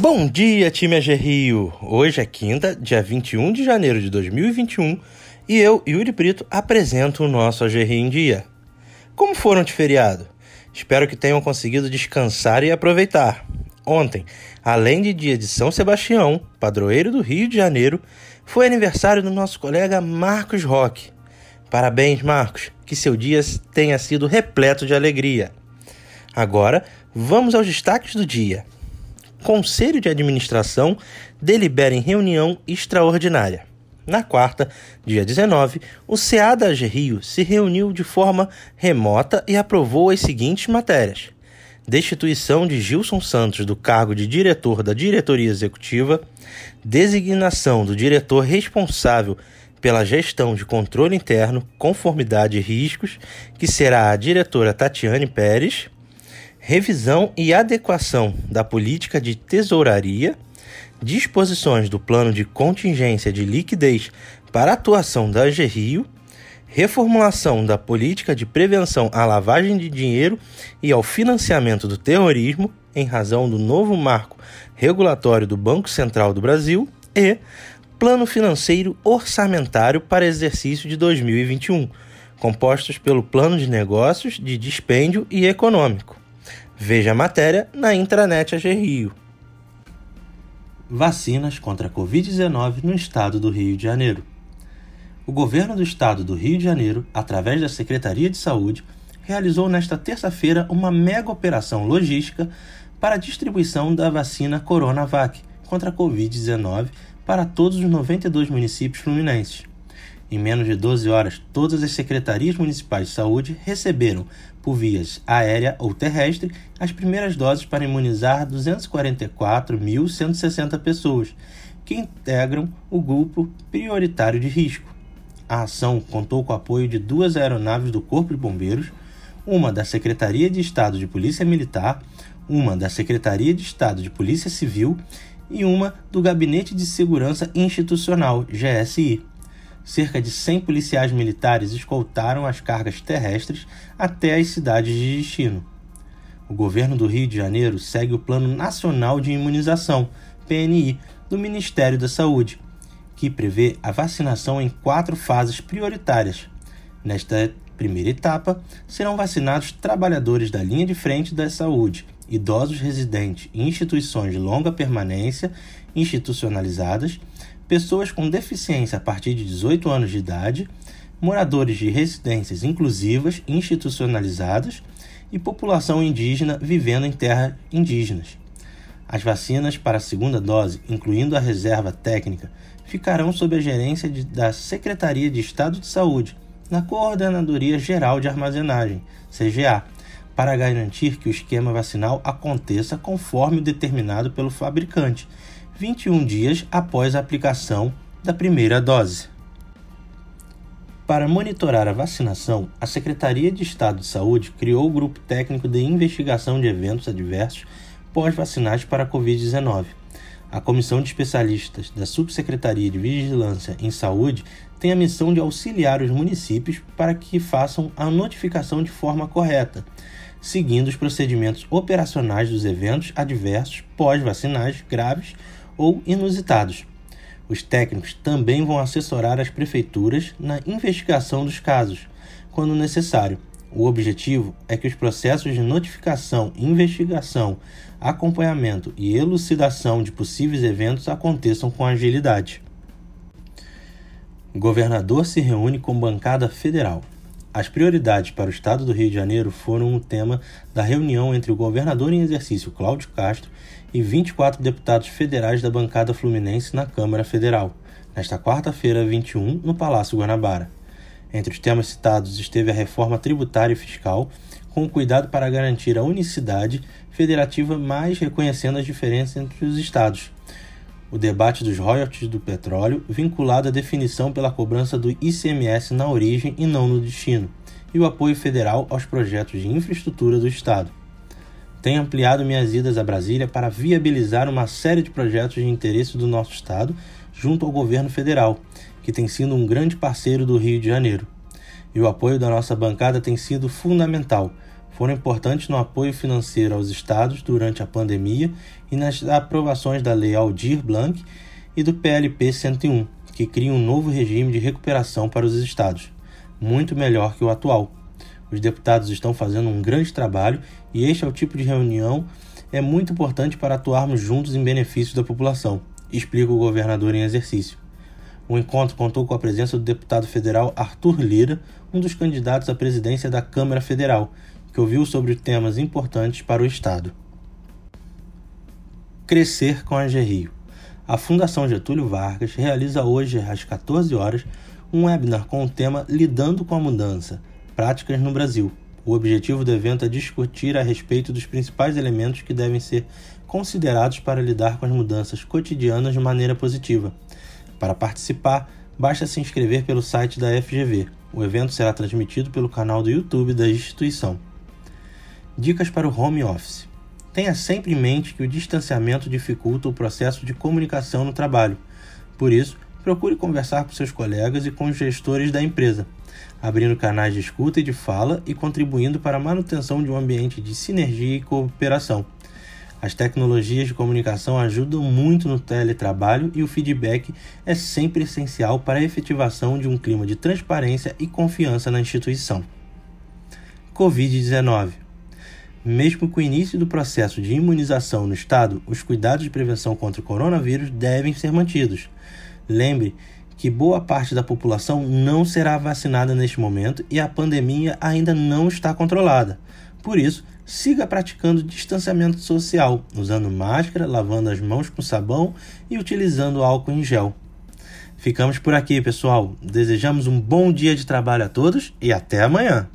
Bom dia, time AG Rio! Hoje é quinta, dia 21 de janeiro de 2021 e eu, Yuri Brito, apresento o nosso AG Rio em Dia. Como foram de feriado? Espero que tenham conseguido descansar e aproveitar. Ontem, além de dia de São Sebastião, padroeiro do Rio de Janeiro, foi aniversário do nosso colega Marcos Roque. Parabéns, Marcos, que seu dia tenha sido repleto de alegria. Agora, vamos aos destaques do dia. Conselho de Administração delibera em reunião extraordinária. Na quarta, dia 19, o CA da AG Rio se reuniu de forma remota e aprovou as seguintes matérias: destituição de Gilson Santos do cargo de diretor da diretoria executiva, designação do diretor responsável pela gestão de controle interno, conformidade e riscos, que será a diretora Tatiane Pérez, revisão e adequação da política de tesouraria, disposições do plano de contingência de liquidez para atuação da AG Rio, reformulação da política de prevenção à lavagem de dinheiro e ao financiamento do terrorismo em razão do novo marco regulatório do Banco Central do Brasil e Plano Financeiro Orçamentário para exercício de 2021, compostos pelo Plano de Negócios, de Dispêndio e Econômico. Veja a matéria na intranet AG Rio. Vacinas contra a Covid-19 no estado do Rio de Janeiro. O governo do estado do Rio de Janeiro, através da Secretaria de Saúde, realizou nesta terça-feira uma mega operação logística para a distribuição da vacina Coronavac contra a Covid-19 para todos os 92 municípios fluminenses. Em menos de 12 horas, todas as secretarias municipais de saúde receberam, por vias aérea ou terrestre, as primeiras doses para imunizar 244.160 pessoas, que integram o grupo prioritário de risco. A ação contou com o apoio de duas aeronaves do Corpo de Bombeiros, uma da Secretaria de Estado de Polícia Militar, uma da Secretaria de Estado de Polícia Civil e uma do Gabinete de Segurança Institucional, GSI cerca de 100 policiais militares escoltaram as cargas terrestres até as cidades de destino. O governo do Rio de Janeiro segue o Plano Nacional de Imunização, PNI, do Ministério da Saúde, que prevê a vacinação em quatro fases prioritárias. Nesta primeira etapa, serão vacinados trabalhadores da linha de frente da saúde, idosos residentes em instituições de longa permanência institucionalizadas pessoas com deficiência a partir de 18 anos de idade, moradores de residências inclusivas institucionalizadas e população indígena vivendo em terras indígenas. As vacinas para a segunda dose, incluindo a reserva técnica, ficarão sob a gerência de, da Secretaria de Estado de Saúde, na Coordenadoria Geral de Armazenagem, CGA, para garantir que o esquema vacinal aconteça conforme o determinado pelo fabricante 21 dias após a aplicação da primeira dose. Para monitorar a vacinação, a Secretaria de Estado de Saúde criou o Grupo Técnico de Investigação de Eventos Adversos pós-vacinais para a Covid-19. A Comissão de Especialistas da Subsecretaria de Vigilância em Saúde tem a missão de auxiliar os municípios para que façam a notificação de forma correta, seguindo os procedimentos operacionais dos eventos adversos pós-vacinais graves ou inusitados. Os técnicos também vão assessorar as prefeituras na investigação dos casos, quando necessário. O objetivo é que os processos de notificação, investigação, acompanhamento e elucidação de possíveis eventos aconteçam com agilidade. O governador se reúne com bancada federal. As prioridades para o estado do Rio de Janeiro foram o tema da reunião entre o governador em exercício Cláudio Castro e 24 deputados federais da bancada fluminense na Câmara Federal, nesta quarta-feira, 21, no Palácio Guanabara. Entre os temas citados esteve a reforma tributária e fiscal, com cuidado para garantir a unicidade federativa, mais reconhecendo as diferenças entre os estados. O debate dos royalties do petróleo, vinculado à definição pela cobrança do ICMS na origem e não no destino, e o apoio federal aos projetos de infraestrutura do Estado. Tenho ampliado minhas idas a Brasília para viabilizar uma série de projetos de interesse do nosso Estado junto ao governo federal, que tem sido um grande parceiro do Rio de Janeiro. E o apoio da nossa bancada tem sido fundamental, foram importantes no apoio financeiro aos estados durante a pandemia e nas aprovações da Lei Aldir Blanc e do PLP 101, que cria um novo regime de recuperação para os estados, muito melhor que o atual. Os deputados estão fazendo um grande trabalho e este é o tipo de reunião é muito importante para atuarmos juntos em benefício da população, explica o governador em exercício. O encontro contou com a presença do deputado federal Arthur Lira, um dos candidatos à presidência da Câmara Federal, que ouviu sobre temas importantes para o Estado. Crescer com a GRIO. A Fundação Getúlio Vargas realiza hoje, às 14 horas, um webinar com o tema Lidando com a Mudança Práticas no Brasil. O objetivo do evento é discutir a respeito dos principais elementos que devem ser considerados para lidar com as mudanças cotidianas de maneira positiva. Para participar, basta se inscrever pelo site da FGV. O evento será transmitido pelo canal do YouTube da instituição. Dicas para o home office. Tenha sempre em mente que o distanciamento dificulta o processo de comunicação no trabalho. Por isso, procure conversar com seus colegas e com os gestores da empresa, abrindo canais de escuta e de fala e contribuindo para a manutenção de um ambiente de sinergia e cooperação. As tecnologias de comunicação ajudam muito no teletrabalho e o feedback é sempre essencial para a efetivação de um clima de transparência e confiança na instituição. Covid-19 mesmo com o início do processo de imunização no estado, os cuidados de prevenção contra o coronavírus devem ser mantidos. Lembre que boa parte da população não será vacinada neste momento e a pandemia ainda não está controlada. Por isso, siga praticando distanciamento social, usando máscara, lavando as mãos com sabão e utilizando álcool em gel. Ficamos por aqui, pessoal. Desejamos um bom dia de trabalho a todos e até amanhã.